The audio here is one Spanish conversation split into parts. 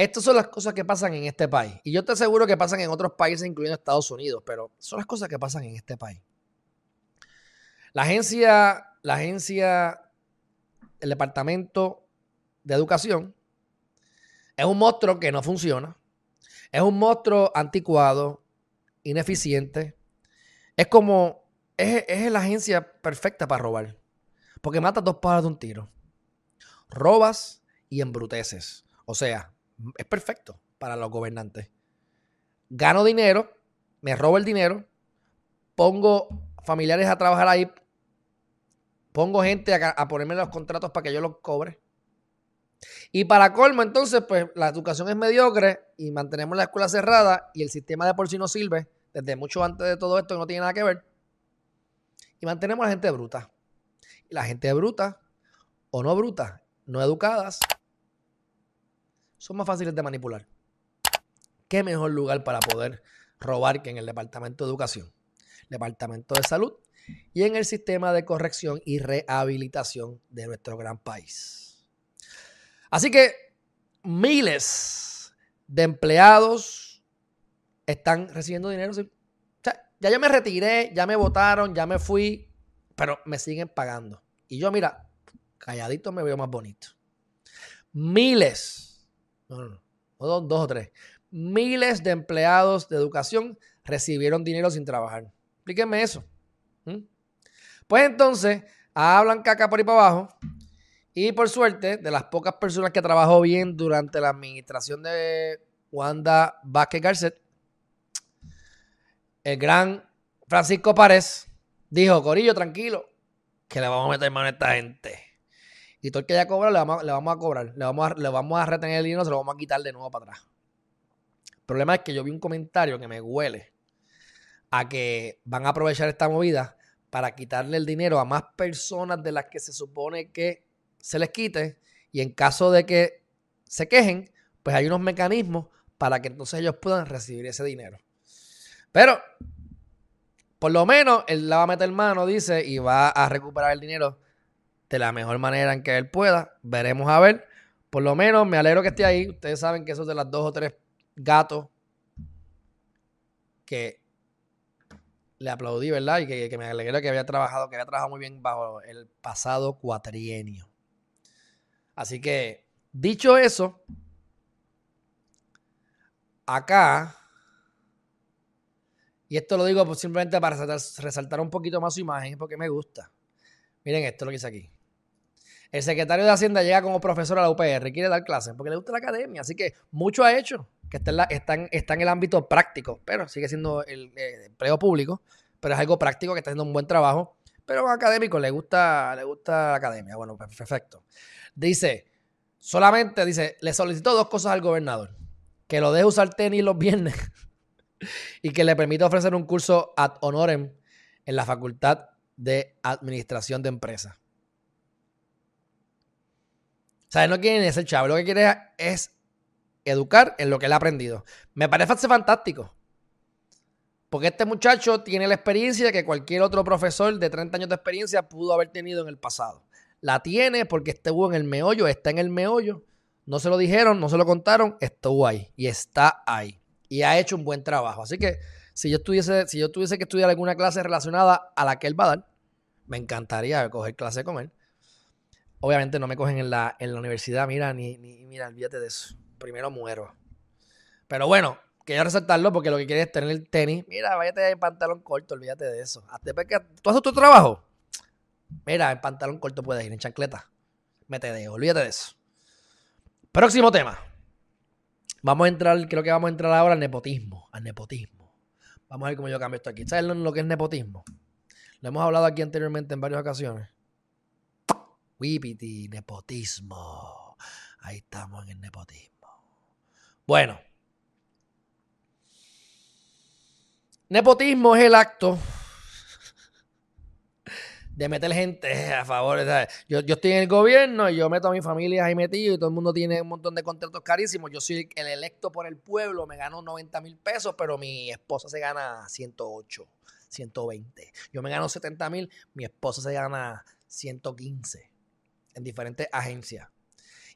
Estas son las cosas que pasan en este país. Y yo te aseguro que pasan en otros países, incluyendo Estados Unidos, pero son las cosas que pasan en este país. La agencia, la agencia, el departamento de educación es un monstruo que no funciona. Es un monstruo anticuado, ineficiente. Es como, es, es la agencia perfecta para robar. Porque mata dos pájaros de un tiro. Robas y embruteces. O sea, es perfecto para los gobernantes. Gano dinero, me robo el dinero, pongo familiares a trabajar ahí, pongo gente a, ponerme los contratos para que yo los cobre. Y para colmo, entonces, pues la educación es mediocre y mantenemos la escuela cerrada y el sistema de por sí no sirve desde mucho antes de todo esto que no tiene nada que ver. Y mantenemos a la gente bruta. La gente bruta o no bruta, no educadas, son más fáciles de manipular. ¿Qué mejor lugar para poder robar que en el Departamento de Educación, Departamento de Salud y en el sistema de corrección y rehabilitación de nuestro gran país? Así que miles de empleados están recibiendo dinero. ya yo me retiré, ya me votaron, ya me fui, pero me siguen pagando. Y yo, mira, calladito me veo más bonito. Miles no, no, no, dos, o tres. Miles de empleados de educación recibieron dinero sin trabajar. Explíquenme eso. Pues entonces, hablan caca por ahí para abajo. Y por suerte, de las pocas personas que trabajó bien durante la administración de Wanda Vázquez Garcet, el gran Francisco Párez dijo, Corillo, tranquilo, que le vamos a meter mano a esta gente. Y todo el que ya cobra le vamos, a cobrar. Le vamos a, le vamos a retener el dinero, se lo vamos a quitar de nuevo para atrás. El problema es que yo vi un comentario que me huele a que van a aprovechar esta movida para quitarle el dinero a más personas de las que se supone que se les quite. Y en caso de que se quejen, pues hay unos mecanismos para que entonces ellos puedan recibir ese dinero. Pero, por lo menos, él la va a meter mano, dice, y va a recuperar el dinero de la mejor manera en que él pueda. Veremos a ver. Por lo menos me alegro que esté ahí. Ustedes saben que esos de las dos o tres gatos que le aplaudí, ¿verdad? Y que, me alegré que había trabajado, que había trabajado muy bien bajo el pasado cuatrienio. Así que, dicho eso, acá, y esto lo digo simplemente para resaltar, resaltar un poquito más su imagen, porque me gusta. Miren esto lo que hice aquí. El secretario de Hacienda llega como profesor a la UPR, quiere dar clases porque le gusta la academia, así que mucho ha hecho, que está en, el ámbito práctico, pero sigue siendo el, eh, empleo público, pero es algo práctico que está haciendo un buen trabajo, pero académico, le gusta, le gusta la academia. Bueno, pues, perfecto. Dice, solamente, dice, le solicitó dos cosas al gobernador, que lo deje usar tenis los viernes y que le permita ofrecer un curso ad honorem en la Facultad de Administración de Empresas. Sea, no quiere ni ser chavo, lo que quiere es educar en lo que él ha aprendido. Me parece fantástico. Porque este muchacho tiene la experiencia que cualquier otro profesor de 30 años de experiencia pudo haber tenido en el pasado. La tiene porque estuvo en el meollo, está en el meollo. No se lo dijeron, no se lo contaron, estuvo ahí y está ahí. Y ha hecho un buen trabajo. Así que si yo, estuviese, si yo tuviese que estudiar alguna clase relacionada a la que él va a dar, me encantaría coger clase con él. Obviamente no me cogen en la, en la universidad, mira, ni, ni, mira, olvídate de eso. Primero muero. Pero bueno, quiero resaltarlo porque lo que quieres es tener el tenis. Mira, váyate en pantalón corto, olvídate de eso. ¿Tú haces tu trabajo? Mira, en pantalón corto puedes ir, en chancleta. Mete de, olvídate de eso. Próximo tema. Vamos a entrar, creo que vamos a entrar ahora al nepotismo. Al nepotismo. Vamos a ver cómo yo cambio esto aquí. ¿Sabes lo que es nepotismo? Lo hemos hablado aquí anteriormente en varias ocasiones. Wipiti, nepotismo. Ahí estamos en el nepotismo. Bueno. Nepotismo es el acto de meter gente a favor. Yo, yo, estoy en el gobierno y yo meto a mi familia ahí metido y todo el mundo tiene un montón de contratos carísimos. Yo soy el electo por el pueblo, me gano 90 mil pesos, pero mi esposa se gana 108, 120. Yo me gano 70 mil, mi esposa se gana 115 en diferentes agencias.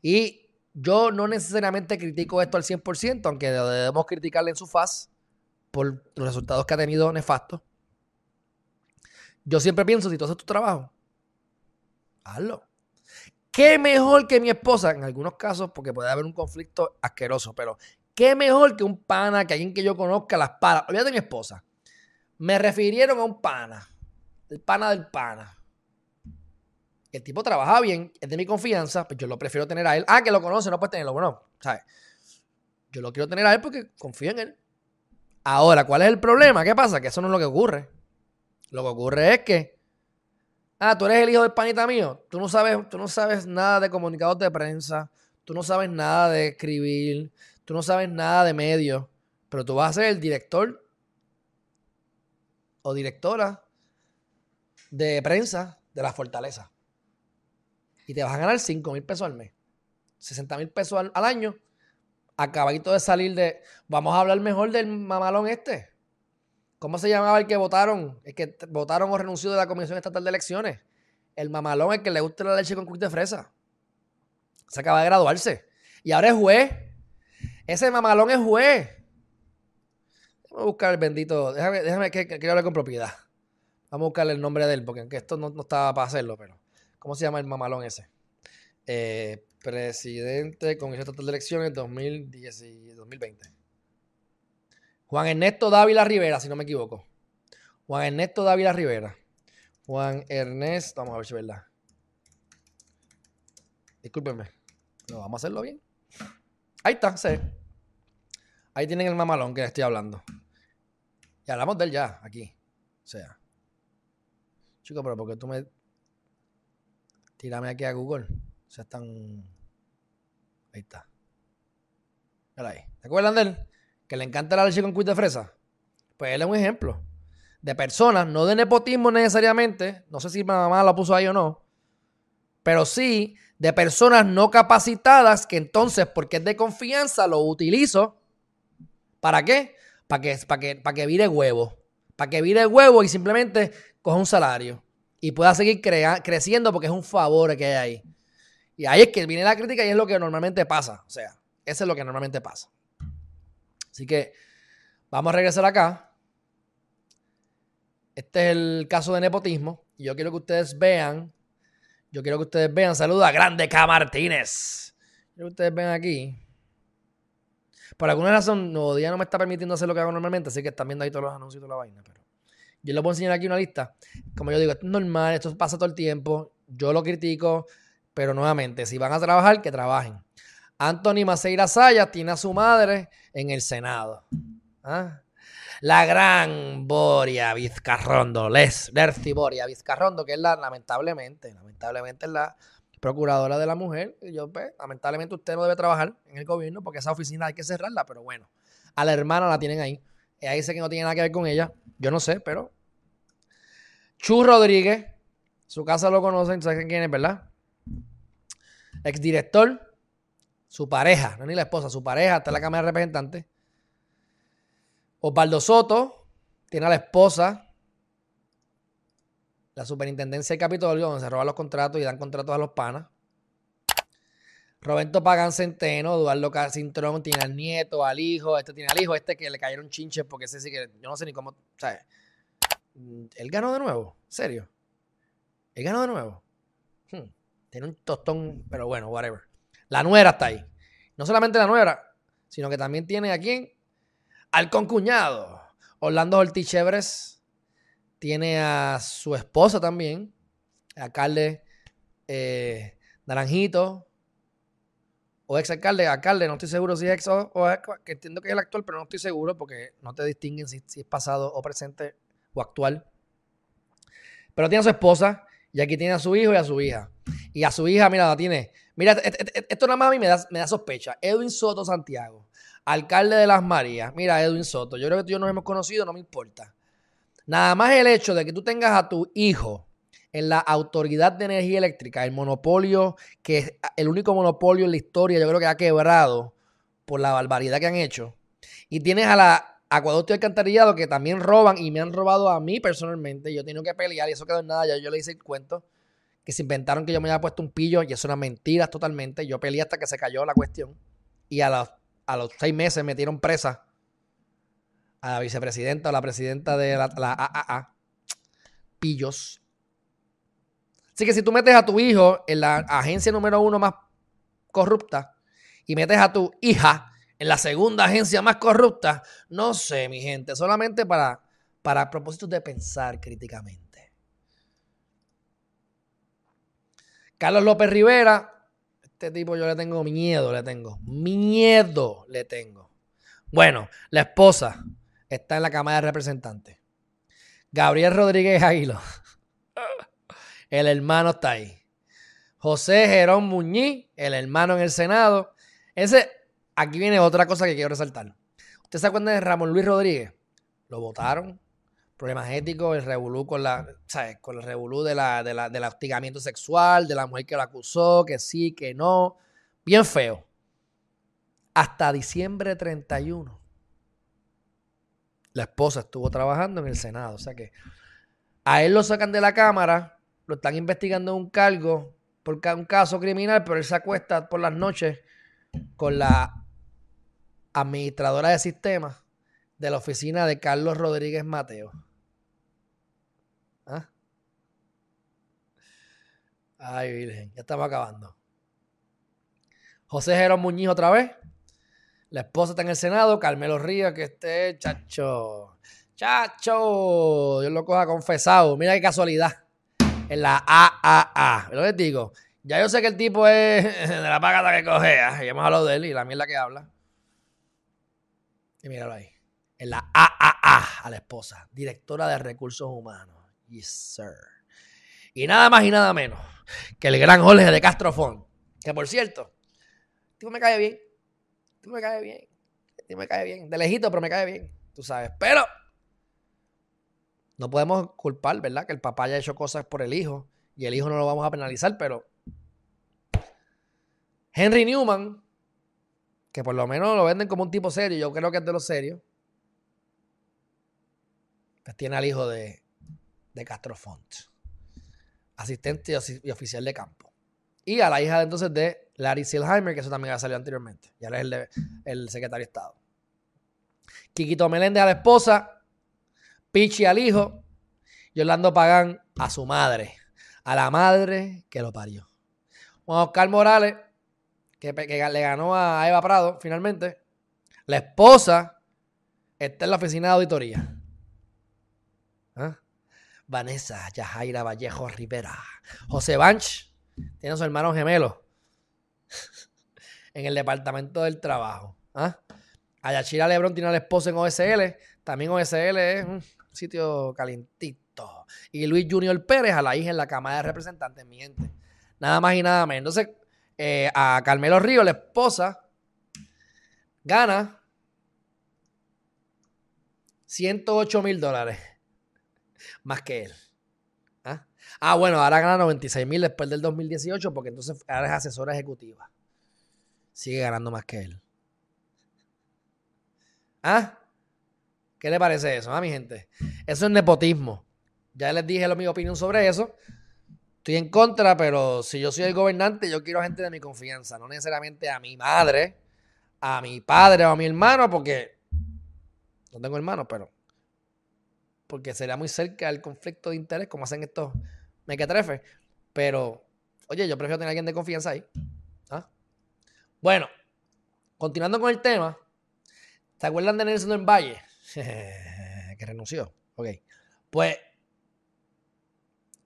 Y yo no necesariamente critico esto al 100%, aunque debemos criticarle en su faz por los resultados que ha tenido nefastos. Yo siempre pienso, si tú haces tu trabajo, hazlo. ¿Qué mejor que mi esposa? En algunos casos, porque puede haber un conflicto asqueroso, pero ¿qué mejor que un pana, que alguien que yo conozca las palas? Olvídate de mi esposa. Me refirieron a un pana, el pana del pana. El tipo trabaja bien, es de mi confianza, pues yo lo prefiero tener a él. Ah, que lo conoce, no puedes tenerlo. Bueno, ¿sabes? Yo lo quiero tener a él porque confío en él. Ahora, ¿cuál es el problema? ¿Qué pasa? Que eso no es lo que ocurre. Lo que ocurre es que, ah, tú eres el hijo del panita mío. Tú no sabes, tú no sabes nada de comunicados de prensa. Tú no sabes nada de escribir. Tú no sabes nada de medios. Pero tú vas a ser el director o directora de prensa de la fortaleza y te vas a ganar 5 mil pesos al mes, 60 mil pesos al, año, acabadito de salir de. Vamos a hablar mejor del mamalón este. ¿Cómo se llamaba el que votaron? El que votaron o renunció de la Comisión Estatal de Elecciones. El mamalón, el que le gusta la leche con cuit de fresa. Se acaba de graduarse. Y ahora es juez. Ese mamalón es juez. Déjame buscar el bendito. Déjame, déjame que, quiero hablar con propiedad. Vamos a buscarle el nombre de él, porque esto no estaba para hacerlo, pero. ¿Cómo se llama el mamalón ese? Eh, presidente Congreso Total de Elecciones 2010 y 2020. Juan Ernesto Dávila Rivera, si no me equivoco. Juan Ernesto Dávila Rivera. Juan Ernesto, vamos a ver si es verdad. Discúlpenme. No, vamos a hacerlo bien. Ahí está, sí. Ahí tienen el mamalón que estoy hablando. Y hablamos de él ya, aquí. O sea. Chico, pero porque tú me Tírame aquí a Google. O sea, están. Ahí está. Mira ahí. ¿Te acuerdan de él? Que le encanta la leche con cuit de fresa. Pues él es un ejemplo de personas, no de nepotismo necesariamente. No sé si mi mamá la puso ahí o no. Pero sí de personas no capacitadas que entonces, porque es de confianza, lo utilizo. ¿Para qué? Para que, para que, para que vire huevo. Para que vire huevo y simplemente coja un salario y pueda seguir creciendo porque es un favor que hay ahí. Y ahí es que viene la crítica y es lo que normalmente pasa. O sea, eso es lo que normalmente pasa. Así que vamos a regresar acá. Este es el caso de nepotismo. Y yo quiero que ustedes vean. Yo quiero que ustedes vean. Saluda a Grande K. Martínez. Quiero que ustedes vean aquí. Por alguna razón, Nuevo Día no me está permitiendo hacer lo que hago normalmente. Así que están viendo ahí todos los anuncios de la vaina. Pero yo les voy a enseñar aquí una lista. Como yo digo, esto es normal, esto pasa todo el tiempo. Yo lo critico, pero nuevamente, si van a trabajar, que trabajen. Anthony Maceira Sayas tiene a su madre en el Senado. ¿Ah? La gran Boria Vizcarrondo, Les, Lerci Boria Vizcarrondo, que es la, lamentablemente, lamentablemente es la procuradora de la mujer. Y yo, pues, lamentablemente usted no debe trabajar en el gobierno porque esa oficina hay que cerrarla, pero bueno, a la hermana la tienen ahí. Ahí dice que no tiene nada que ver con ella. Yo no sé, pero. Chu Rodríguez. Su casa lo conocen, ¿saben quién es, verdad? Exdirector. Su pareja, no ni la esposa, su pareja está en la Cámara de Representantes. Osvaldo Soto tiene a la esposa. La superintendencia del Capitolio, donde se roban los contratos y dan contratos a los panas. Roberto Pagan Centeno, Eduardo Casintrón tiene al nieto, al hijo, este tiene al hijo, este que le cayeron chinches porque ese sí que yo no sé ni cómo, ¿sabes? Mm, él ganó de nuevo, serio. Él ganó de nuevo. Hmm, tiene un tostón, pero bueno, whatever. La nuera está ahí. No solamente la nuera, sino que también tiene a quién? Al concuñado. Orlando Ortiz Chevres. Tiene a su esposa también, alcalde eh, Naranjito, o ex alcalde, alcalde, no estoy seguro si es ex o, que entiendo que es el actual, pero no estoy seguro porque no te distinguen si, es pasado o presente o actual. Pero tiene a su esposa y aquí tiene a su hijo y a su hija. Y a su hija, mira, la tiene. Mira, esto nada más a mí me da, me da sospecha. Edwin Soto Santiago, alcalde de Las Marías. Mira, Edwin Soto, yo creo que tú y yo nos hemos conocido, no me importa. Nada más el hecho de que tú tengas a tu hijo en la Autoridad de Energía Eléctrica, el monopolio, que es el único monopolio en la historia, yo creo que ha quebrado por la barbaridad que han hecho. Y tienes a la Acueducto y Alcantarillado que también roban y me han robado a mí personalmente. Yo tengo que pelear y eso quedó en nada, ya yo le hice el cuento. que se inventaron que yo me había puesto un pillo y eso era mentira totalmente. Yo peleé hasta que se cayó la cuestión. Y a los, a los seis meses metieron presa a la vicepresidenta o la presidenta de la, la AAA. Pillos. Así que si tú metes a tu hijo en la agencia número uno más corrupta y metes a tu hija en la segunda agencia más corrupta, no sé, mi gente, solamente para, para propósitos de pensar críticamente. Carlos López Rivera, este tipo yo le tengo miedo, le tengo. Miedo le tengo. Bueno, la esposa está en la Cámara de Representantes. Gabriel Rodríguez Aguilo. El hermano está ahí. José Jerón Muñiz, el hermano en el Senado. Ese, aquí viene otra cosa que quiero resaltar. ¿Usted se acuerda de Ramón Luis Rodríguez? Lo votaron problemas éticos, el revolú con la, ¿sabes? Con el revolú de la, de la, del hostigamiento sexual, de la mujer que lo acusó, que sí, que no. Bien feo. Hasta diciembre 31. La esposa estuvo trabajando en el Senado. O sea que a él lo sacan de la Cámara, lo están investigando en un cargo por un caso criminal, pero él se acuesta por las noches con la administradora de sistemas de la oficina de Carlos Rodríguez Mateo. ¿Ah? Ay, Virgen, ya estamos acabando. José Jerón Muñiz otra vez. La esposa está en el Senado. Carmelo Ríos, que esté, chacho. Chacho. Dios lo coja confesado. Mira qué casualidad. En la AAA. Lo que digo. Ya yo sé que el tipo es de la pagata que cogea. Y hemos hablado de él y la mierda que habla. Y míralo ahí en la AAA a la esposa, directora de recursos humanos. Yes, sir. Y nada más y nada menos que el gran Jorge de Castrofón. Que por cierto, tipo me cae bien. Tipo me cae bien. Tipo me cae bien. De lejito, pero me cae bien. Tú sabes. Pero no podemos culpar, ¿verdad? Que el papá haya hecho cosas por el hijo. Y el hijo no lo vamos a penalizar, pero. Henry Newman, que por lo menos lo venden como un tipo serio, yo creo que es de los serios pues tiene al hijo de, de Castro Font, asistente y, oficial de campo. Y a la hija de, entonces de Larry Silheimer, que eso también ha salido anteriormente. Ya es el, el secretario de Estado. Quiquito Meléndez a la esposa, Pichi al hijo y Orlando Pagán a su madre, a la madre que lo parió. Juan Oscar Morales, que, le ganó a Eva Prado finalmente, la esposa está en la oficina de auditoría. ¿Ah? Vanessa Yajaira Vallejo Rivera. José Banch tiene a su hermano gemelo en el departamento del trabajo. ¿Ah? Ayachira Lebron tiene a la esposa en OSL. También OSL es un sitio calentito. Y Luis Junior Pérez a la hija en la Cámara de Representantes, mi gente. Nada más y nada menos. Entonces, eh, a Carmelo Río, la esposa, gana 108 mil dólares más que él. ¿Ah? ah, bueno, ahora gana 96 mil después del 2018 porque entonces ahora es asesora ejecutiva. Sigue ganando más que él. ¿Ah? ¿Qué le parece eso, ah, mi gente? Eso es nepotismo. Ya les dije lo, mi opinión sobre eso. Estoy en contra, pero si yo soy el gobernante, yo quiero gente de mi confianza, no necesariamente a mi madre, a mi padre o a mi hermano, porque no tengo hermanos, pero porque sería muy cerca del conflicto de interés, como hacen estos mequetrefes. Pero, oye, yo prefiero tener a alguien de confianza ahí. ¿Ah? Bueno, continuando con el tema, ¿se acuerdan de Nelson en Valle? que renunció. Ok. Pues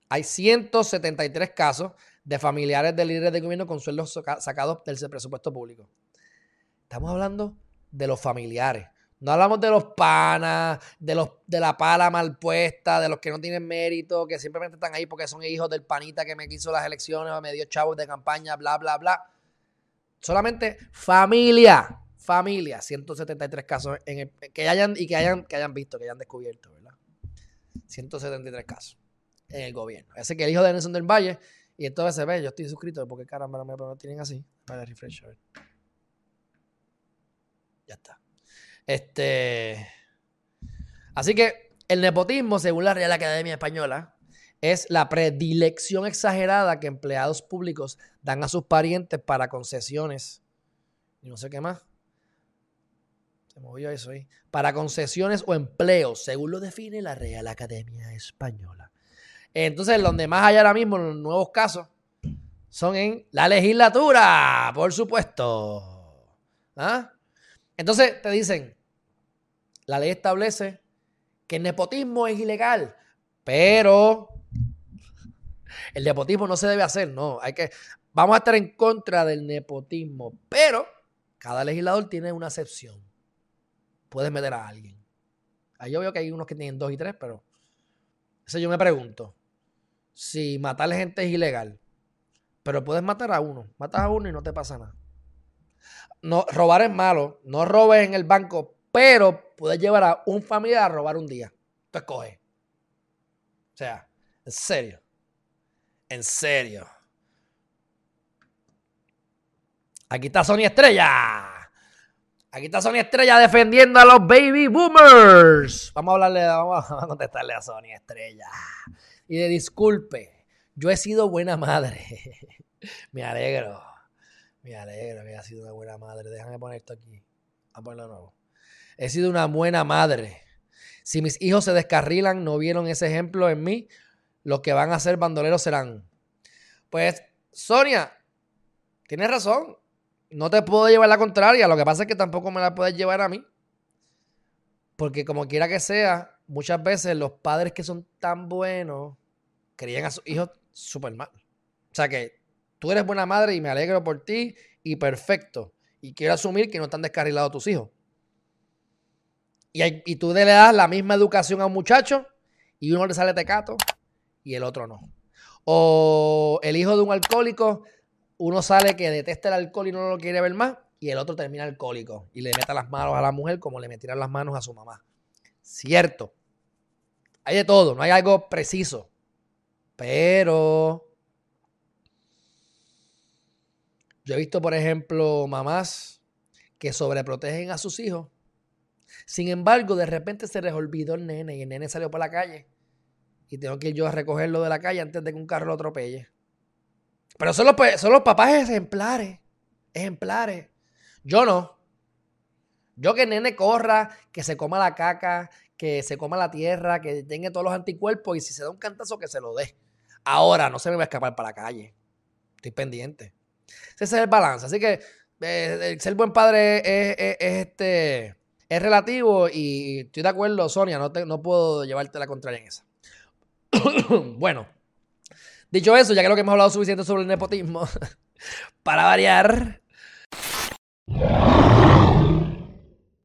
hay 173 casos de familiares de líderes de gobierno con sueldos sacados del presupuesto público. Estamos hablando de los familiares. No hablamos de los panas, de, los, de la pala mal puesta, de los que no tienen mérito, que simplemente están ahí porque son hijos del panita que me quiso las elecciones o me dio chavos de campaña, bla, bla, bla. Solamente familia, familia. 173 casos en el, que hayan y que hayan, que hayan visto, que hayan descubierto, ¿verdad? 173 casos en el gobierno. Ese que el hijo de Nelson del Valle, y entonces se ve, yo estoy suscrito, porque caramba no me lo tienen así. Para refresh, Ya está. Este. Así que el nepotismo, según la Real Academia Española, es la predilección exagerada que empleados públicos dan a sus parientes para concesiones. Y no sé qué más. Se movió eso ahí. Para concesiones o empleos, según lo define la Real Academia Española. Entonces, donde más hay ahora mismo los nuevos casos son en la legislatura, por supuesto. ¿Ah? Entonces te dicen, la ley establece que el nepotismo es ilegal, pero el nepotismo no se debe hacer, no. Hay que, vamos a estar en contra del nepotismo, pero cada legislador tiene una excepción. Puedes meter a alguien. Ahí yo veo que hay unos que tienen dos y tres, pero eso yo me pregunto. Si matar gente es ilegal, pero puedes matar a uno, matas a uno y no te pasa nada. No, robar es malo, no robes en el banco, pero puedes llevar a un familiar a robar un día. Tú escoges. O sea, en serio. En serio. Aquí está Sony Estrella. Aquí está Sony Estrella defendiendo a los baby boomers. Vamos a hablarle, vamos a contestarle a Sony Estrella. Y de disculpe, yo he sido buena madre. Me alegro. Me alegro que haya sido una buena madre. Déjame poner esto aquí. A ponerlo nuevo. He sido una buena madre. Si mis hijos se descarrilan, no vieron ese ejemplo en mí, los que van a ser bandoleros serán. Pues, Sonia, tienes razón. No te puedo llevar la contraria. Lo que pasa es que tampoco me la puedes llevar a mí. Porque como quiera que sea, muchas veces los padres que son tan buenos crían a sus hijos súper mal. O sea que tú eres buena madre y me alegro por ti y perfecto. Y quiero asumir que no están descarrilados tus hijos. Y, tú le das la misma educación a un muchacho y uno le sale tecato y el otro no. O el hijo de un alcohólico, uno sale que detesta el alcohol y no lo quiere ver más, y el otro termina alcohólico y le mete las manos a la mujer como le metieran las manos a su mamá. Cierto. Hay de todo, no hay algo preciso. Pero yo he visto, por ejemplo, mamás que sobreprotegen a sus hijos. Sin embargo, de repente se les olvidó el nene y el nene salió por la calle y tengo que ir yo a recogerlo de la calle antes de que un carro lo atropelle. Pero son los, son los papás ejemplares. Ejemplares. Yo no. Yo que el nene corra, que se coma la caca, que se coma la tierra, que tenga todos los anticuerpos y si se da un cantazo que se lo dé. Ahora no se me va a escapar para la calle. Estoy pendiente. Ese es el balance. Así que eh, ser buen padre es, este, es relativo y estoy de acuerdo, Sonia, no, no puedo llevarte la contraria en esa. bueno, dicho eso, ya creo que hemos hablado suficiente sobre el nepotismo, para variar.